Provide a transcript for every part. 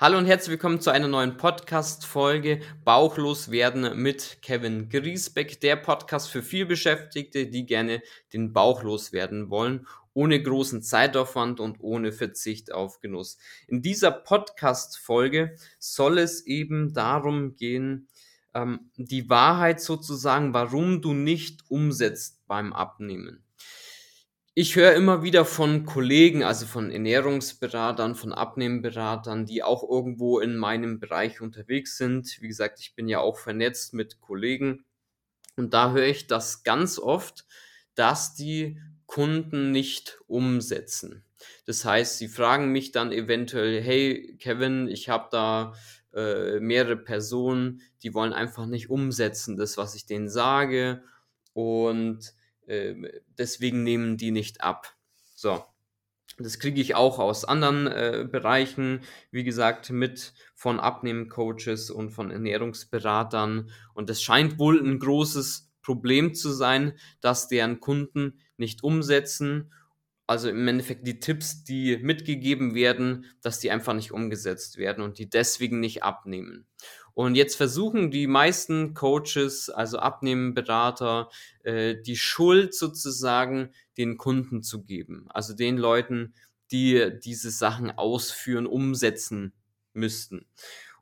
Hallo und herzlich willkommen zu einer neuen Podcast-Folge Bauchlos werden mit Kevin Griesbeck, der Podcast für vielbeschäftigte, die gerne den Bauch loswerden wollen, ohne großen Zeitaufwand und ohne Verzicht auf Genuss. In dieser Podcast-Folge soll es eben darum gehen, ähm, die Wahrheit sozusagen, warum du nicht umsetzt beim Abnehmen. Ich höre immer wieder von Kollegen, also von Ernährungsberatern, von Abnehmberatern, die auch irgendwo in meinem Bereich unterwegs sind. Wie gesagt, ich bin ja auch vernetzt mit Kollegen. Und da höre ich das ganz oft, dass die Kunden nicht umsetzen. Das heißt, sie fragen mich dann eventuell, hey Kevin, ich habe da äh, mehrere Personen, die wollen einfach nicht umsetzen, das, was ich denen sage. Und deswegen nehmen die nicht ab. So. Das kriege ich auch aus anderen äh, Bereichen, wie gesagt, mit von Abnehmcoaches und von Ernährungsberatern. Und es scheint wohl ein großes Problem zu sein, dass deren Kunden nicht umsetzen. Also im Endeffekt die Tipps, die mitgegeben werden, dass die einfach nicht umgesetzt werden und die deswegen nicht abnehmen. Und jetzt versuchen die meisten Coaches, also Abnehmenberater, äh, die Schuld sozusagen den Kunden zu geben. Also den Leuten, die diese Sachen ausführen, umsetzen müssten.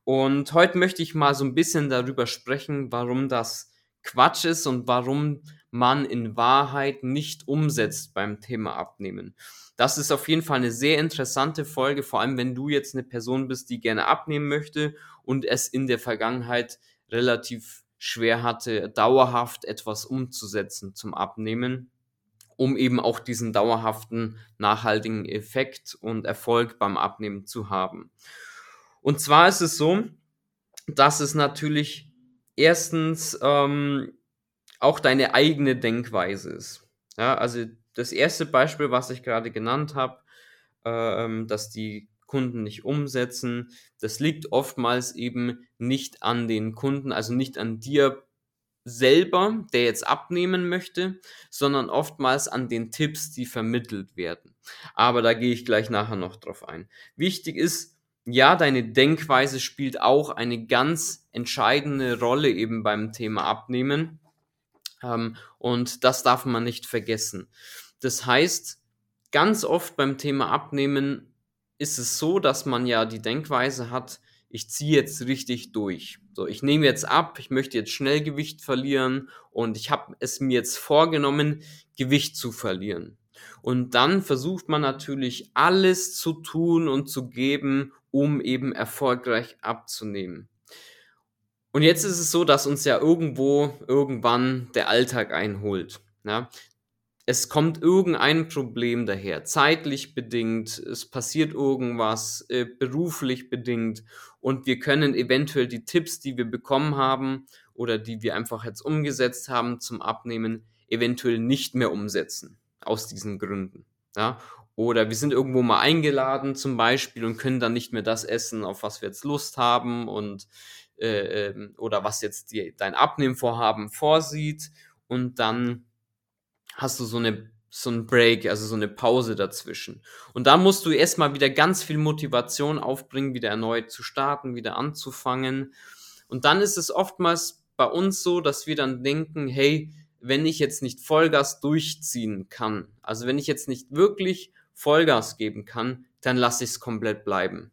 Und heute möchte ich mal so ein bisschen darüber sprechen, warum das Quatsch ist und warum man in Wahrheit nicht umsetzt beim Thema Abnehmen. Das ist auf jeden Fall eine sehr interessante Folge, vor allem wenn du jetzt eine Person bist, die gerne abnehmen möchte und es in der Vergangenheit relativ schwer hatte, dauerhaft etwas umzusetzen zum Abnehmen, um eben auch diesen dauerhaften, nachhaltigen Effekt und Erfolg beim Abnehmen zu haben. Und zwar ist es so, dass es natürlich erstens ähm, auch deine eigene Denkweise ist. Ja, also das erste Beispiel, was ich gerade genannt habe, ähm, dass die Kunden nicht umsetzen, das liegt oftmals eben nicht an den Kunden, also nicht an dir selber, der jetzt abnehmen möchte, sondern oftmals an den Tipps, die vermittelt werden. Aber da gehe ich gleich nachher noch drauf ein. Wichtig ist, ja, deine Denkweise spielt auch eine ganz entscheidende Rolle eben beim Thema Abnehmen. Ähm, und das darf man nicht vergessen. Das heißt, ganz oft beim Thema Abnehmen ist es so, dass man ja die Denkweise hat, ich ziehe jetzt richtig durch. So, ich nehme jetzt ab, ich möchte jetzt Schnellgewicht verlieren und ich habe es mir jetzt vorgenommen, Gewicht zu verlieren. Und dann versucht man natürlich alles zu tun und zu geben, um eben erfolgreich abzunehmen. Und jetzt ist es so, dass uns ja irgendwo irgendwann der Alltag einholt. Ja? Es kommt irgendein Problem daher, zeitlich bedingt, es passiert irgendwas, äh, beruflich bedingt und wir können eventuell die Tipps, die wir bekommen haben oder die wir einfach jetzt umgesetzt haben zum Abnehmen, eventuell nicht mehr umsetzen, aus diesen Gründen. Ja? Oder wir sind irgendwo mal eingeladen zum Beispiel und können dann nicht mehr das essen, auf was wir jetzt Lust haben und äh, ähm, oder was jetzt die, dein Abnehmvorhaben vorsieht und dann hast du so eine so ein Break, also so eine Pause dazwischen. Und da musst du erstmal wieder ganz viel Motivation aufbringen, wieder erneut zu starten, wieder anzufangen. Und dann ist es oftmals bei uns so, dass wir dann denken, hey, wenn ich jetzt nicht Vollgas durchziehen kann, also wenn ich jetzt nicht wirklich Vollgas geben kann, dann lasse ich es komplett bleiben.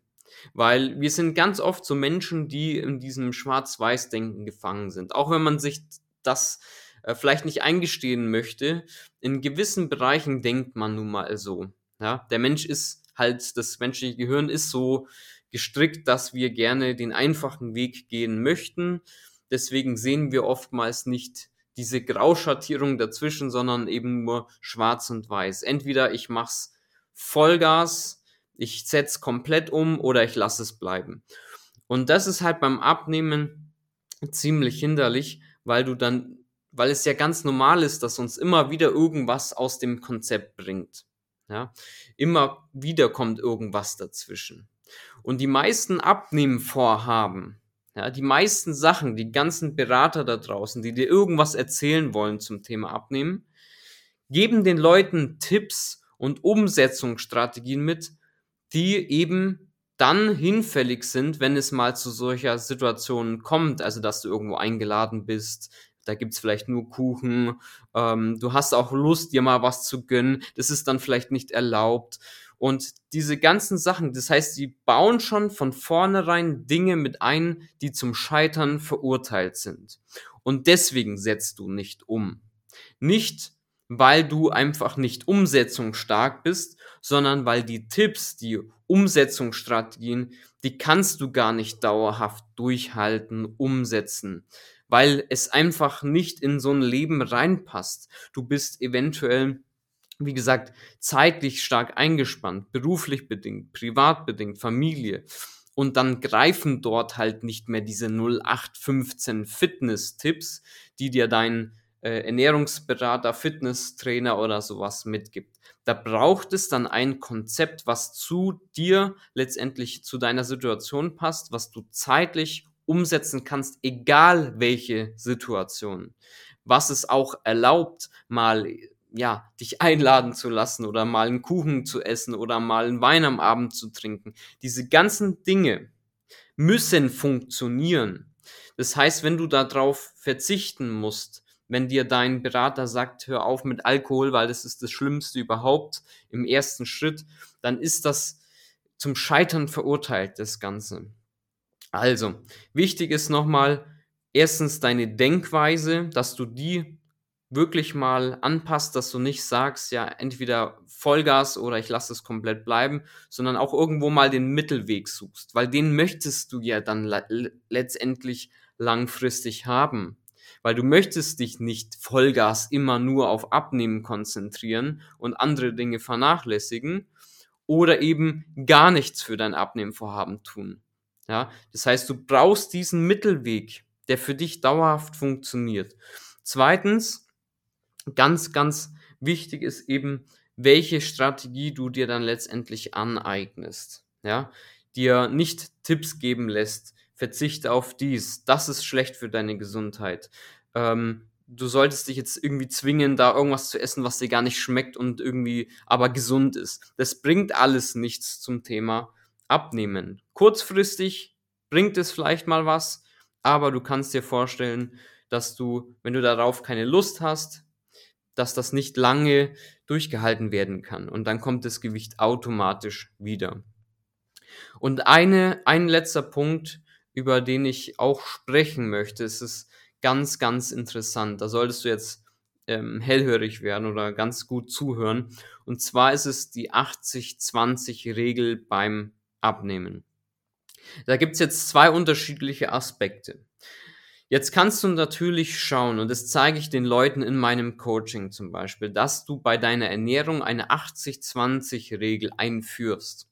Weil wir sind ganz oft so Menschen, die in diesem Schwarz-Weiß-Denken gefangen sind. Auch wenn man sich das äh, vielleicht nicht eingestehen möchte, in gewissen Bereichen denkt man nun mal so. Ja? Der Mensch ist halt, das menschliche Gehirn ist so gestrickt, dass wir gerne den einfachen Weg gehen möchten. Deswegen sehen wir oftmals nicht diese Grauschattierung dazwischen, sondern eben nur schwarz und weiß. Entweder ich mach's Vollgas, ich setze komplett um oder ich lasse es bleiben. Und das ist halt beim Abnehmen ziemlich hinderlich, weil du dann, weil es ja ganz normal ist, dass uns immer wieder irgendwas aus dem Konzept bringt. Ja, immer wieder kommt irgendwas dazwischen. Und die meisten Abnehmenvorhaben, ja, die meisten Sachen, die ganzen Berater da draußen, die dir irgendwas erzählen wollen zum Thema Abnehmen, geben den Leuten Tipps und Umsetzungsstrategien mit, die eben dann hinfällig sind, wenn es mal zu solcher Situation kommt, also dass du irgendwo eingeladen bist, da gibt's vielleicht nur Kuchen, ähm, du hast auch Lust, dir mal was zu gönnen, das ist dann vielleicht nicht erlaubt. Und diese ganzen Sachen, das heißt, sie bauen schon von vornherein Dinge mit ein, die zum Scheitern verurteilt sind. Und deswegen setzt du nicht um. Nicht, weil du einfach nicht umsetzungsstark bist, sondern weil die Tipps, die Umsetzungsstrategien, die kannst du gar nicht dauerhaft durchhalten, umsetzen, weil es einfach nicht in so ein Leben reinpasst. Du bist eventuell wie gesagt, zeitlich stark eingespannt, beruflich bedingt, privat bedingt, Familie. Und dann greifen dort halt nicht mehr diese 0815 Fitness-Tipps, die dir dein äh, Ernährungsberater, Fitnesstrainer oder sowas mitgibt. Da braucht es dann ein Konzept, was zu dir letztendlich zu deiner Situation passt, was du zeitlich umsetzen kannst, egal welche Situation. Was es auch erlaubt, mal ja, dich einladen zu lassen oder mal einen Kuchen zu essen oder mal einen Wein am Abend zu trinken. Diese ganzen Dinge müssen funktionieren. Das heißt, wenn du darauf verzichten musst, wenn dir dein Berater sagt, hör auf mit Alkohol, weil das ist das Schlimmste überhaupt im ersten Schritt, dann ist das zum Scheitern verurteilt, das Ganze. Also, wichtig ist nochmal, erstens deine Denkweise, dass du die wirklich mal anpasst, dass du nicht sagst, ja, entweder Vollgas oder ich lasse es komplett bleiben, sondern auch irgendwo mal den Mittelweg suchst, weil den möchtest du ja dann letztendlich langfristig haben. Weil du möchtest dich nicht Vollgas immer nur auf Abnehmen konzentrieren und andere Dinge vernachlässigen oder eben gar nichts für dein Abnehmvorhaben tun. Ja, das heißt, du brauchst diesen Mittelweg, der für dich dauerhaft funktioniert. Zweitens, ganz, ganz wichtig ist eben, welche Strategie du dir dann letztendlich aneignest. Ja, dir nicht Tipps geben lässt, verzichte auf dies, das ist schlecht für deine Gesundheit. Ähm, du solltest dich jetzt irgendwie zwingen, da irgendwas zu essen, was dir gar nicht schmeckt und irgendwie aber gesund ist. Das bringt alles nichts zum Thema Abnehmen. Kurzfristig bringt es vielleicht mal was, aber du kannst dir vorstellen, dass du, wenn du darauf keine Lust hast, dass das nicht lange durchgehalten werden kann. Und dann kommt das Gewicht automatisch wieder. Und eine, ein letzter Punkt, über den ich auch sprechen möchte, es ist ganz, ganz interessant. Da solltest du jetzt ähm, hellhörig werden oder ganz gut zuhören. Und zwar ist es die 80-20-Regel beim Abnehmen. Da gibt es jetzt zwei unterschiedliche Aspekte. Jetzt kannst du natürlich schauen, und das zeige ich den Leuten in meinem Coaching zum Beispiel, dass du bei deiner Ernährung eine 80-20-Regel einführst.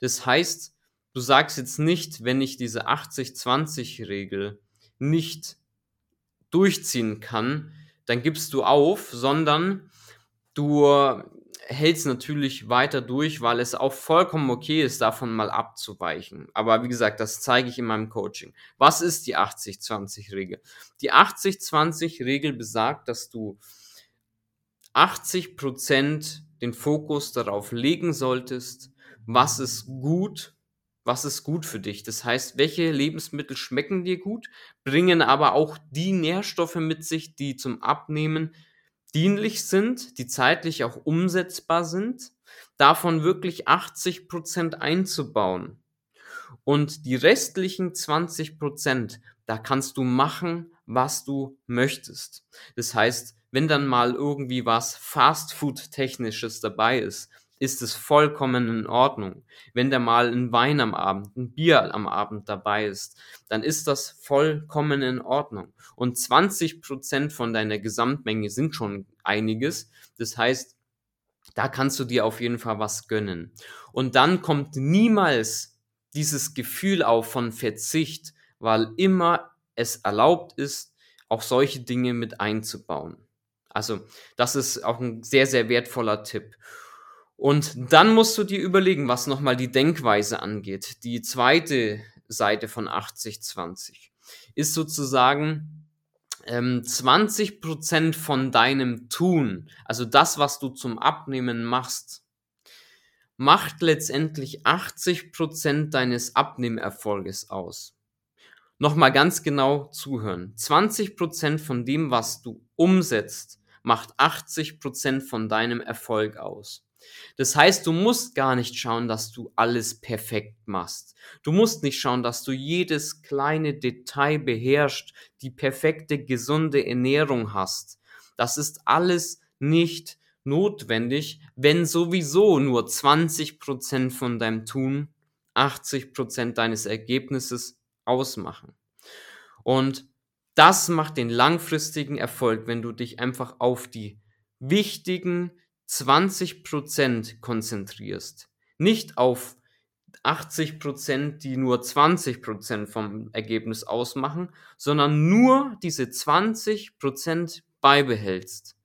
Das heißt, du sagst jetzt nicht, wenn ich diese 80-20-Regel nicht durchziehen kann, dann gibst du auf, sondern du hält es natürlich weiter durch, weil es auch vollkommen okay ist, davon mal abzuweichen. Aber wie gesagt, das zeige ich in meinem Coaching. Was ist die 80-20-Regel? Die 80-20-Regel besagt, dass du 80% den Fokus darauf legen solltest, was ist gut, was ist gut für dich. Das heißt, welche Lebensmittel schmecken dir gut, bringen aber auch die Nährstoffe mit sich, die zum Abnehmen dienlich sind, die zeitlich auch umsetzbar sind, davon wirklich 80 Prozent einzubauen. Und die restlichen 20 Prozent, da kannst du machen, was du möchtest. Das heißt, wenn dann mal irgendwie was Fast Food technisches dabei ist, ist es vollkommen in Ordnung. Wenn da mal ein Wein am Abend, ein Bier am Abend dabei ist, dann ist das vollkommen in Ordnung. Und 20 Prozent von deiner Gesamtmenge sind schon einiges. Das heißt, da kannst du dir auf jeden Fall was gönnen. Und dann kommt niemals dieses Gefühl auf von Verzicht, weil immer es erlaubt ist, auch solche Dinge mit einzubauen. Also, das ist auch ein sehr, sehr wertvoller Tipp. Und dann musst du dir überlegen, was nochmal die Denkweise angeht. Die zweite Seite von 80-20 ist sozusagen ähm, 20% von deinem Tun, also das, was du zum Abnehmen machst, macht letztendlich 80% deines Abnehmerfolges aus. Nochmal ganz genau zuhören. 20% von dem, was du umsetzt, macht 80% von deinem Erfolg aus. Das heißt, du musst gar nicht schauen, dass du alles perfekt machst. Du musst nicht schauen, dass du jedes kleine Detail beherrschst, die perfekte, gesunde Ernährung hast. Das ist alles nicht notwendig, wenn sowieso nur 20% von deinem Tun 80% deines Ergebnisses ausmachen. Und das macht den langfristigen Erfolg, wenn du dich einfach auf die wichtigen 20% konzentrierst. Nicht auf 80%, die nur 20% vom Ergebnis ausmachen, sondern nur diese 20% beibehältst.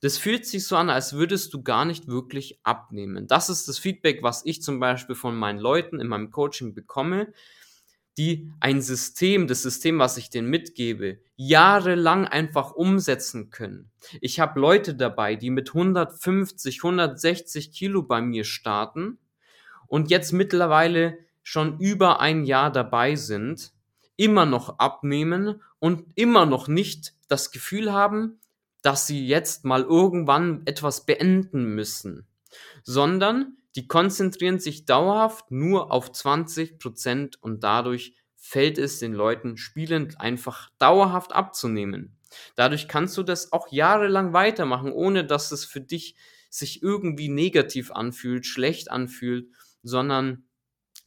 Das fühlt sich so an, als würdest du gar nicht wirklich abnehmen. Das ist das Feedback, was ich zum Beispiel von meinen Leuten in meinem Coaching bekomme, die ein System, das System, was ich denen mitgebe, jahrelang einfach umsetzen können. Ich habe Leute dabei, die mit 150, 160 Kilo bei mir starten und jetzt mittlerweile schon über ein Jahr dabei sind, immer noch abnehmen und immer noch nicht das Gefühl haben, dass sie jetzt mal irgendwann etwas beenden müssen, sondern die konzentrieren sich dauerhaft nur auf 20 Prozent und dadurch fällt es den Leuten spielend einfach dauerhaft abzunehmen. Dadurch kannst du das auch jahrelang weitermachen, ohne dass es für dich sich irgendwie negativ anfühlt, schlecht anfühlt, sondern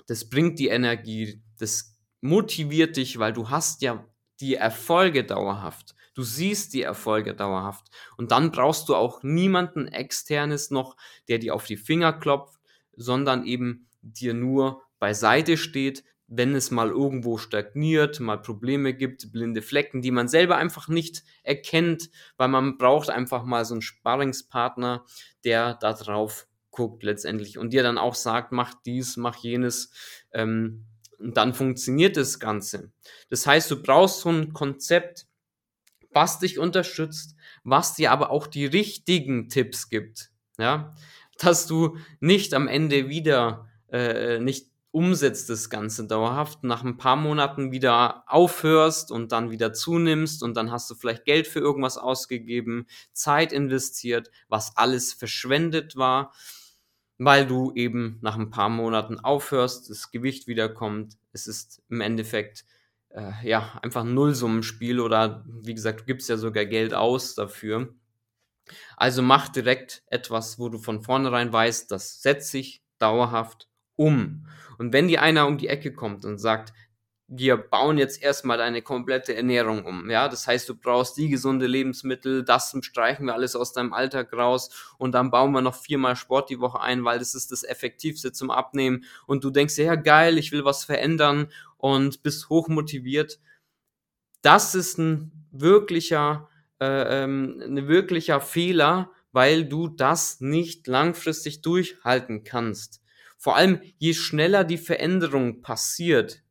das bringt die Energie, das motiviert dich, weil du hast ja die Erfolge dauerhaft. Du siehst die Erfolge dauerhaft. Und dann brauchst du auch niemanden externes noch, der dir auf die Finger klopft, sondern eben dir nur beiseite steht, wenn es mal irgendwo stagniert, mal Probleme gibt, blinde Flecken, die man selber einfach nicht erkennt, weil man braucht einfach mal so einen Sparringspartner, der da drauf guckt letztendlich und dir dann auch sagt, mach dies, mach jenes, ähm, und dann funktioniert das Ganze. Das heißt, du brauchst so ein Konzept, was dich unterstützt, was dir aber auch die richtigen Tipps gibt, ja, dass du nicht am Ende wieder äh, nicht umsetzt das Ganze dauerhaft, nach ein paar Monaten wieder aufhörst und dann wieder zunimmst und dann hast du vielleicht Geld für irgendwas ausgegeben, Zeit investiert, was alles verschwendet war, weil du eben nach ein paar Monaten aufhörst, das Gewicht wiederkommt. Es ist im Endeffekt äh, ja einfach ein Nullsummenspiel oder wie gesagt, du gibst ja sogar Geld aus dafür. Also mach direkt etwas, wo du von vornherein weißt, das setzt sich dauerhaft um. Und wenn dir einer um die Ecke kommt und sagt, wir bauen jetzt erstmal deine komplette Ernährung um. Ja, das heißt, du brauchst die gesunde Lebensmittel, das streichen wir alles aus deinem Alltag raus und dann bauen wir noch viermal Sport die Woche ein, weil das ist das Effektivste zum Abnehmen. Und du denkst, ja geil, ich will was verändern und bist hochmotiviert. Das ist ein wirklicher, äh, ähm, ein wirklicher Fehler, weil du das nicht langfristig durchhalten kannst. Vor allem, je schneller die Veränderung passiert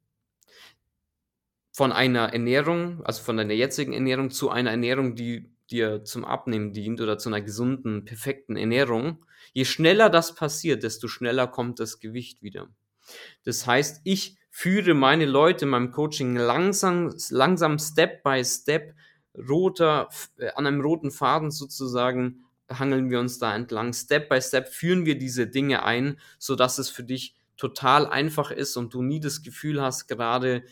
von einer Ernährung, also von deiner jetzigen Ernährung zu einer Ernährung, die dir zum Abnehmen dient oder zu einer gesunden, perfekten Ernährung, je schneller das passiert, desto schneller kommt das Gewicht wieder. Das heißt, ich führe meine Leute in meinem Coaching langsam, langsam Step by Step roter, äh, an einem roten Faden sozusagen hangeln wir uns da entlang. Step by Step führen wir diese Dinge ein, sodass es für dich total einfach ist und du nie das Gefühl hast, gerade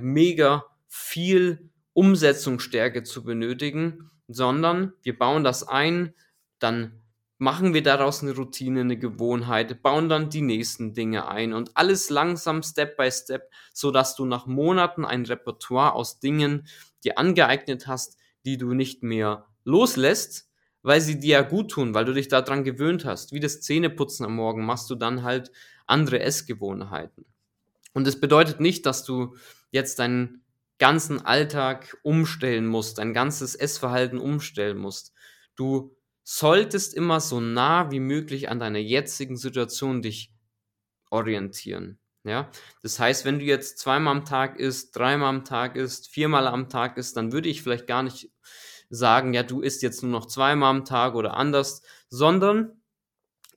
mega viel Umsetzungsstärke zu benötigen, sondern wir bauen das ein, dann machen wir daraus eine Routine, eine Gewohnheit, bauen dann die nächsten Dinge ein und alles langsam Step by Step, so dass du nach Monaten ein Repertoire aus Dingen dir angeeignet hast, die du nicht mehr loslässt, weil sie dir ja gut tun, weil du dich daran gewöhnt hast. Wie das Zähneputzen am Morgen machst du dann halt andere Essgewohnheiten. Und es bedeutet nicht, dass du jetzt deinen ganzen Alltag umstellen musst, dein ganzes Essverhalten umstellen musst. Du solltest immer so nah wie möglich an deiner jetzigen Situation dich orientieren. Ja, das heißt, wenn du jetzt zweimal am Tag isst, dreimal am Tag isst, viermal am Tag isst, dann würde ich vielleicht gar nicht sagen, ja, du isst jetzt nur noch zweimal am Tag oder anders, sondern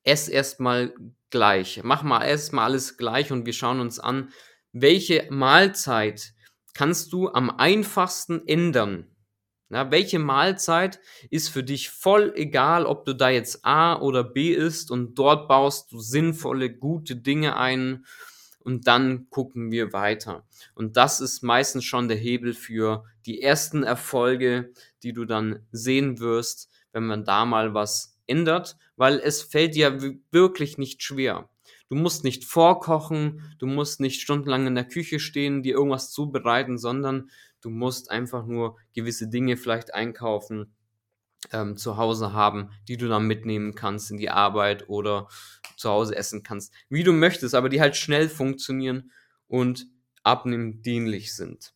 ess erstmal gleich. Mach mal erstmal alles gleich und wir schauen uns an, welche Mahlzeit kannst du am einfachsten ändern. Na, welche Mahlzeit ist für dich voll egal, ob du da jetzt A oder B isst und dort baust du sinnvolle, gute Dinge ein und dann gucken wir weiter. Und das ist meistens schon der Hebel für die ersten Erfolge, die du dann sehen wirst, wenn man da mal was ändert, weil es fällt dir wirklich nicht schwer. Du musst nicht vorkochen, du musst nicht stundenlang in der Küche stehen, dir irgendwas zubereiten, sondern du musst einfach nur gewisse Dinge vielleicht einkaufen, ähm, zu Hause haben, die du dann mitnehmen kannst in die Arbeit oder zu Hause essen kannst, wie du möchtest, aber die halt schnell funktionieren und abnehmdienlich sind.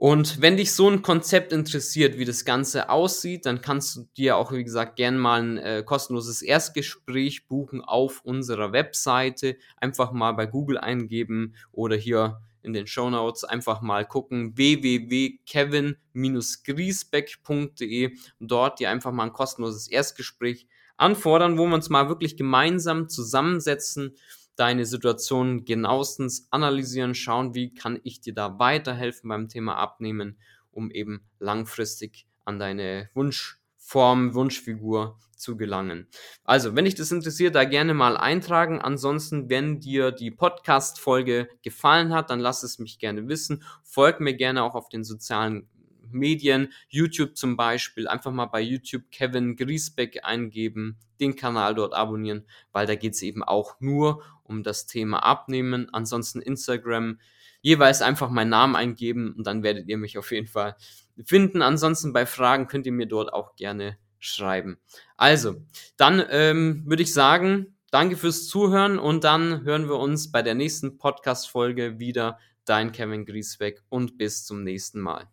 Und wenn dich so ein Konzept interessiert, wie das Ganze aussieht, dann kannst du dir auch, wie gesagt, gern mal ein äh, kostenloses Erstgespräch buchen auf unserer Webseite. Einfach mal bei Google eingeben oder hier in den Show Notes einfach mal gucken www.kevin-griesbeck.de und dort dir einfach mal ein kostenloses Erstgespräch anfordern, wo wir uns mal wirklich gemeinsam zusammensetzen deine Situation genauestens analysieren, schauen, wie kann ich dir da weiterhelfen beim Thema Abnehmen, um eben langfristig an deine Wunschform, Wunschfigur zu gelangen. Also, wenn dich das interessiert, da gerne mal eintragen. Ansonsten, wenn dir die Podcast-Folge gefallen hat, dann lass es mich gerne wissen. Folg mir gerne auch auf den sozialen Medien, YouTube zum Beispiel, einfach mal bei YouTube Kevin Griesbeck eingeben, den Kanal dort abonnieren, weil da geht es eben auch nur um das Thema Abnehmen. Ansonsten Instagram, jeweils einfach meinen Namen eingeben und dann werdet ihr mich auf jeden Fall finden. Ansonsten bei Fragen könnt ihr mir dort auch gerne schreiben. Also, dann ähm, würde ich sagen, danke fürs Zuhören und dann hören wir uns bei der nächsten Podcast-Folge wieder. Dein Kevin Griesbeck und bis zum nächsten Mal.